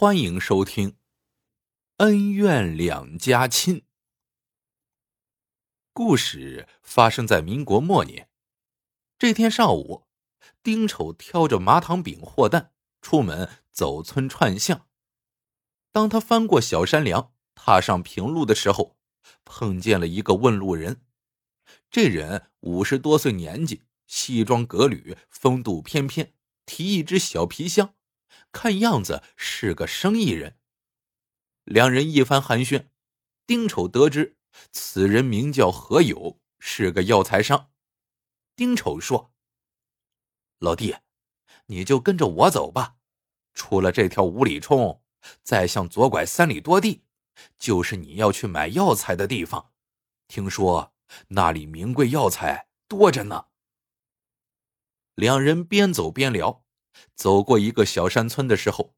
欢迎收听《恩怨两家亲》。故事发生在民国末年。这天上午，丁丑挑着麻糖饼、货担出门走村串巷。当他翻过小山梁，踏上平路的时候，碰见了一个问路人。这人五十多岁年纪，西装革履，风度翩翩，提一只小皮箱。看样子是个生意人。两人一番寒暄，丁丑得知此人名叫何友，是个药材商。丁丑说：“老弟，你就跟着我走吧。出了这条五里冲，再向左拐三里多地，就是你要去买药材的地方。听说那里名贵药材多着呢。”两人边走边聊。走过一个小山村的时候，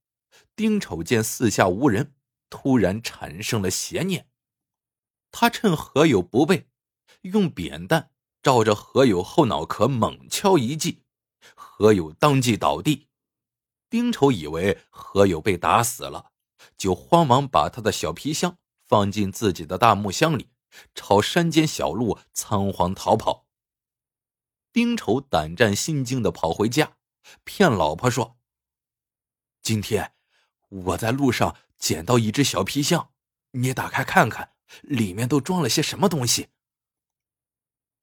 丁丑见四下无人，突然产生了邪念。他趁何友不备，用扁担照着何友后脑壳猛敲一记，何友当即倒地。丁丑以为何友被打死了，就慌忙把他的小皮箱放进自己的大木箱里，朝山间小路仓皇逃跑。丁丑胆战心惊的跑回家。骗老婆说：“今天我在路上捡到一只小皮箱，你打开看看，里面都装了些什么东西。”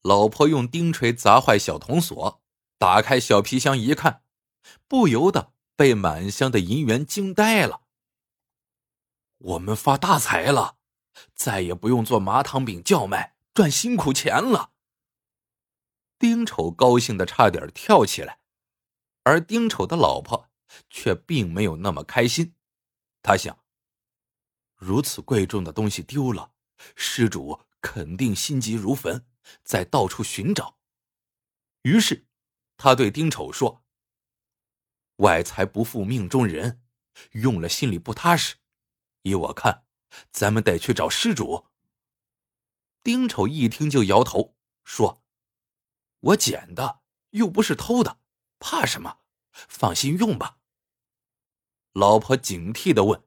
老婆用钉锤砸坏小铜锁，打开小皮箱一看，不由得被满箱的银元惊呆了。我们发大财了，再也不用做麻糖饼叫卖赚辛苦钱了。丁丑高兴的差点跳起来。而丁丑的老婆却并没有那么开心，他想：如此贵重的东西丢了，失主肯定心急如焚，在到处寻找。于是，他对丁丑说：“外财不负命中人，用了心里不踏实。依我看，咱们得去找失主。”丁丑一听就摇头说：“我捡的，又不是偷的。”怕什么？放心用吧。老婆警惕的问：“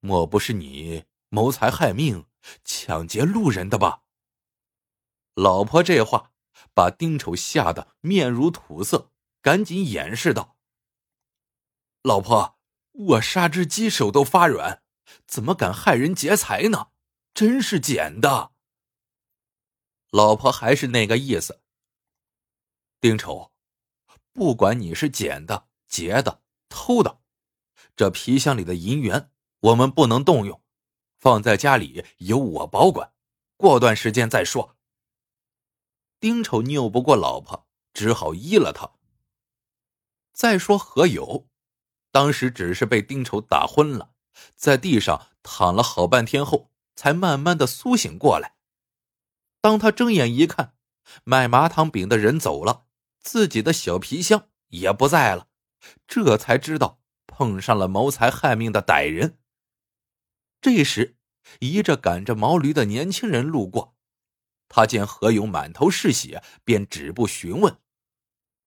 莫不是你谋财害命、抢劫路人的吧？”老婆这话把丁丑吓得面如土色，赶紧掩饰道：“老婆，我杀只鸡手都发软，怎么敢害人劫财呢？真是捡的。”老婆还是那个意思。丁丑。不管你是捡的、劫的、偷的，这皮箱里的银元我们不能动用，放在家里由我保管，过段时间再说。丁丑拗不过老婆，只好依了他。再说何友，当时只是被丁丑打昏了，在地上躺了好半天后，才慢慢的苏醒过来。当他睁眼一看，卖麻糖饼的人走了。自己的小皮箱也不在了，这才知道碰上了谋财害命的歹人。这时，一着赶着毛驴的年轻人路过，他见何勇满头是血，便止步询问。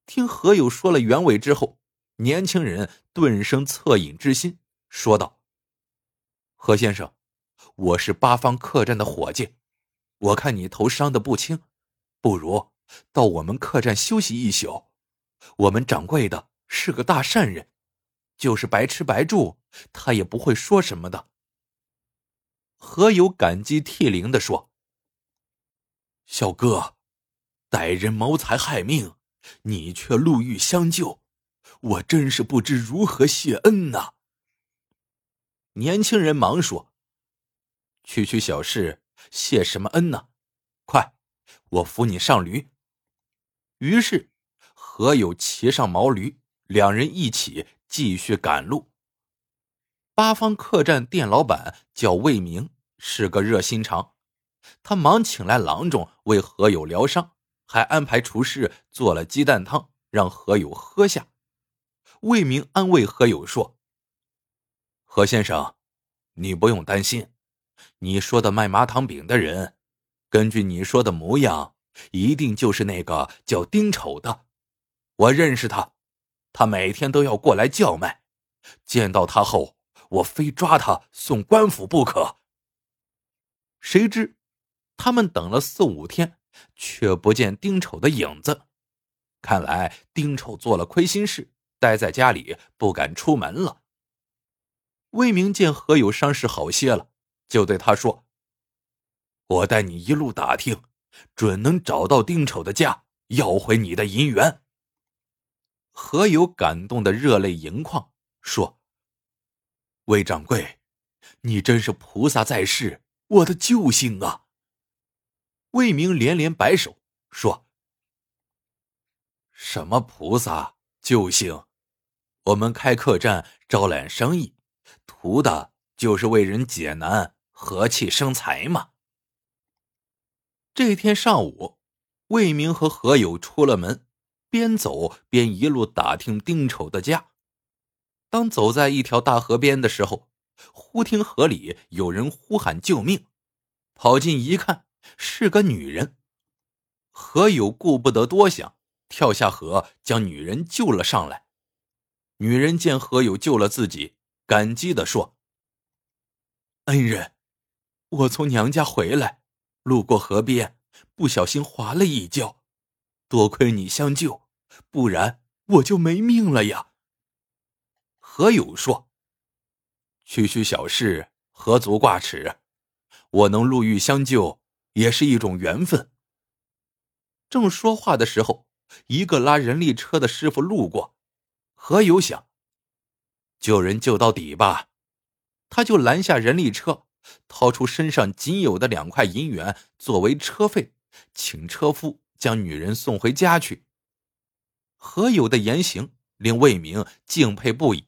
听何勇说了原委之后，年轻人顿生恻隐之心，说道：“何先生，我是八方客栈的伙计，我看你头伤的不轻，不如……”到我们客栈休息一宿，我们掌柜的是个大善人，就是白吃白住，他也不会说什么的。何有感激涕零的说：“小哥，歹人谋财害命，你却路遇相救，我真是不知如何谢恩呐。”年轻人忙说：“区区小事，谢什么恩呢？快，我扶你上驴。”于是，何友骑上毛驴，两人一起继续赶路。八方客栈店老板叫魏明，是个热心肠，他忙请来郎中为何友疗伤，还安排厨师做了鸡蛋汤让何友喝下。魏明安慰何友说：“何先生，你不用担心，你说的卖麻糖饼的人，根据你说的模样。”一定就是那个叫丁丑的，我认识他，他每天都要过来叫卖，见到他后，我非抓他送官府不可。”谁知，他们等了四五天，却不见丁丑的影子。看来丁丑做了亏心事，待在家里不敢出门了。魏明见何友伤势好些了，就对他说：“我带你一路打听，准能找到丁丑的家，要回你的银元。”何友感动的热泪盈眶，说：“魏掌柜，你真是菩萨在世。”我的救星啊！魏明连连摆手说：“什么菩萨救星？我们开客栈招揽生意，图的就是为人解难，和气生财嘛。”这天上午，魏明和何友出了门，边走边一路打听丁丑的家。当走在一条大河边的时候，忽听河里有人呼喊救命，跑近一看，是个女人。何友顾不得多想，跳下河将女人救了上来。女人见何友救了自己，感激的说：“恩人，我从娘家回来，路过河边，不小心滑了一跤，多亏你相救，不然我就没命了呀。”何友说。区区小事，何足挂齿？我能路遇相救，也是一种缘分。正说话的时候，一个拉人力车的师傅路过，何有想，救人救到底吧，他就拦下人力车，掏出身上仅有的两块银元作为车费，请车夫将女人送回家去。何有的言行令魏明敬佩不已。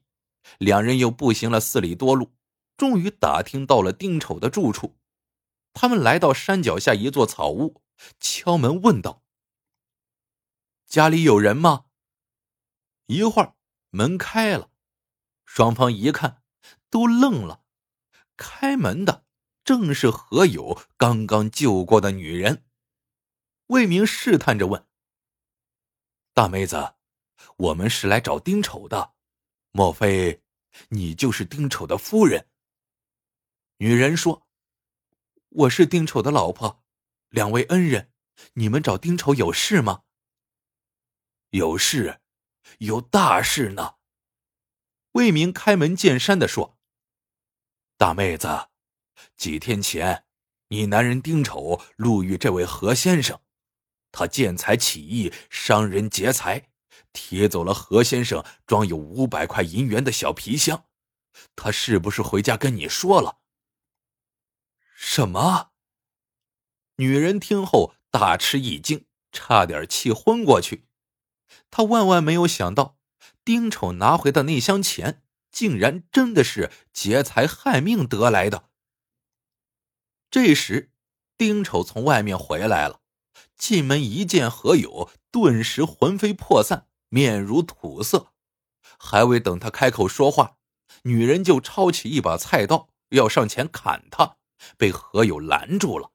两人又步行了四里多路，终于打听到了丁丑的住处。他们来到山脚下一座草屋，敲门问道：“家里有人吗？”一会儿门开了，双方一看，都愣了。开门的正是何友刚刚救过的女人。魏明试探着问：“大妹子，我们是来找丁丑的。”莫非，你就是丁丑的夫人？女人说：“我是丁丑的老婆，两位恩人，你们找丁丑有事吗？”有事，有大事呢。魏明开门见山的说：“大妹子，几天前，你男人丁丑路遇这位何先生，他见财起意，伤人劫财。”提走了何先生装有五百块银元的小皮箱，他是不是回家跟你说了？什么？女人听后大吃一惊，差点气昏过去。她万万没有想到，丁丑拿回的那箱钱，竟然真的是劫财害命得来的。这时，丁丑从外面回来了，进门一见何友，顿时魂飞魄散。面如土色，还未等他开口说话，女人就抄起一把菜刀要上前砍他，被何友拦住了。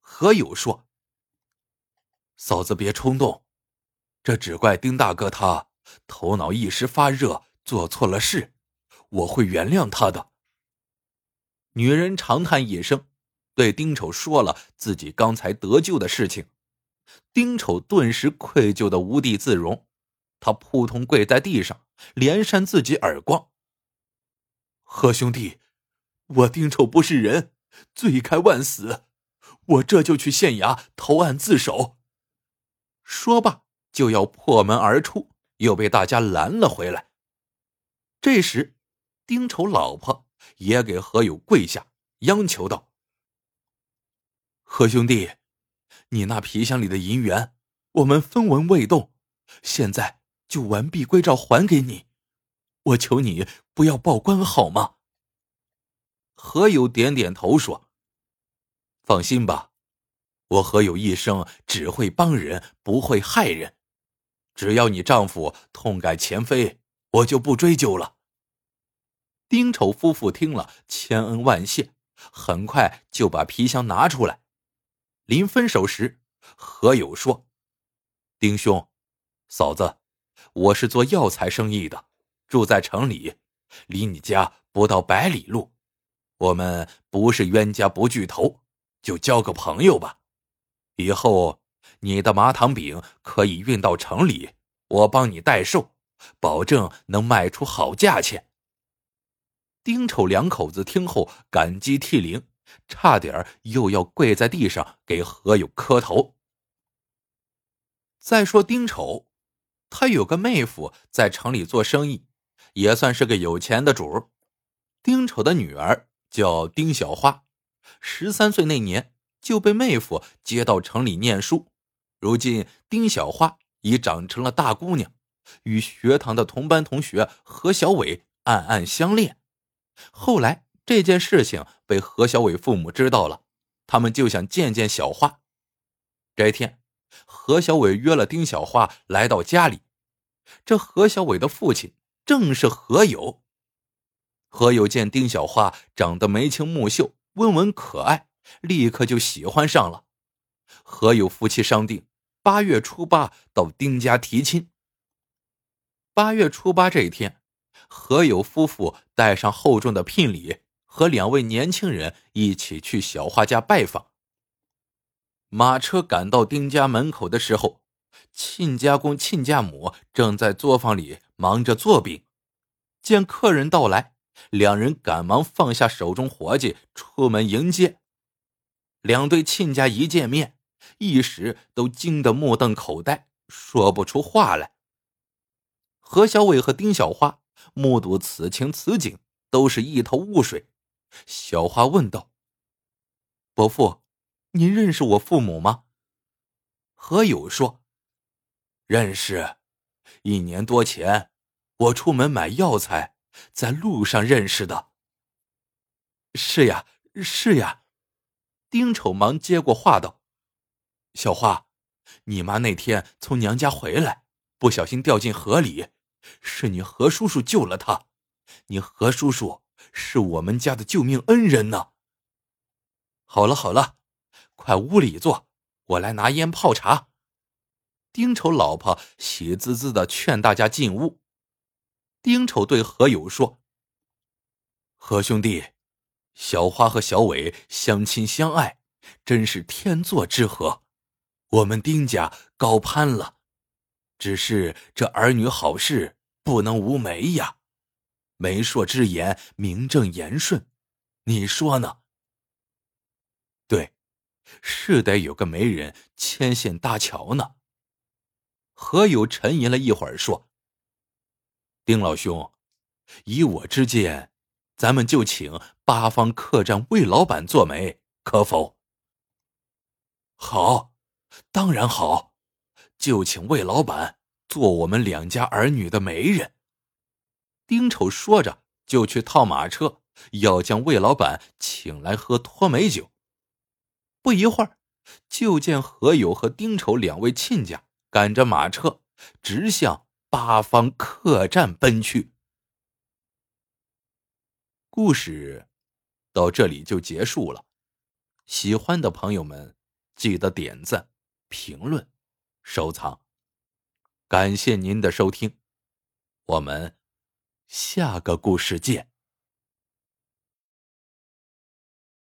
何友说：“嫂子别冲动，这只怪丁大哥他头脑一时发热，做错了事，我会原谅他的。”女人长叹一声，对丁丑说了自己刚才得救的事情。丁丑顿时愧疚的无地自容，他扑通跪在地上，连扇自己耳光。何兄弟，我丁丑不是人，罪该万死，我这就去县衙投案自首。说罢就要破门而出，又被大家拦了回来。这时，丁丑老婆也给何友跪下，央求道：“何兄弟。”你那皮箱里的银元，我们分文未动，现在就完璧归赵还给你。我求你不要报官好吗？何友点点头说：“放心吧，我何友一生只会帮人，不会害人。只要你丈夫痛改前非，我就不追究了。”丁丑夫妇听了，千恩万谢，很快就把皮箱拿出来。临分手时，何友说：“丁兄，嫂子，我是做药材生意的，住在城里，离你家不到百里路。我们不是冤家不聚头，就交个朋友吧。以后你的麻糖饼可以运到城里，我帮你代售，保证能卖出好价钱。丁丑两口子听后感激涕零，差点又要跪在地上给何友磕头。再说丁丑，他有个妹夫在城里做生意，也算是个有钱的主。丁丑的女儿叫丁小花，十三岁那年就被妹夫接到城里念书。如今丁小花已长成了大姑娘，与学堂的同班同学何小伟暗暗相恋。后来这件事情被何小伟父母知道了，他们就想见见小花。这天，何小伟约了丁小花来到家里。这何小伟的父亲正是何友。何友见丁小花长得眉清目秀、温文可爱，立刻就喜欢上了。何友夫妻商定，八月初八到丁家提亲。八月初八这一天。何友夫妇带上厚重的聘礼，和两位年轻人一起去小花家拜访。马车赶到丁家门口的时候，亲家公、亲家母正在作坊里忙着做饼。见客人到来，两人赶忙放下手中活计，出门迎接。两对亲家一见面，一时都惊得目瞪口呆，说不出话来。何小伟和丁小花。目睹此情此景，都是一头雾水。小花问道：“伯父，您认识我父母吗？”何友说：“认识。一年多前，我出门买药材，在路上认识的。”“是呀，是呀。”丁丑忙接过话道：“小花，你妈那天从娘家回来，不小心掉进河里。”是你何叔叔救了他，你何叔叔是我们家的救命恩人呢。好了好了，快屋里坐，我来拿烟泡茶。丁丑老婆喜滋滋的劝大家进屋。丁丑对何友说：“何兄弟，小花和小伟相亲相爱，真是天作之合，我们丁家高攀了。”只是这儿女好事不能无媒呀，媒妁之言，名正言顺，你说呢？对，是得有个媒人牵线搭桥呢。何友沉吟了一会儿，说：“丁老兄，以我之见，咱们就请八方客栈魏老板做媒，可否？”好，当然好。就请魏老板做我们两家儿女的媒人。丁丑说着，就去套马车，要将魏老板请来喝脱美酒。不一会儿，就见何友和丁丑两位亲家赶着马车，直向八方客栈奔去。故事到这里就结束了。喜欢的朋友们，记得点赞、评论。收藏，感谢您的收听，我们下个故事见。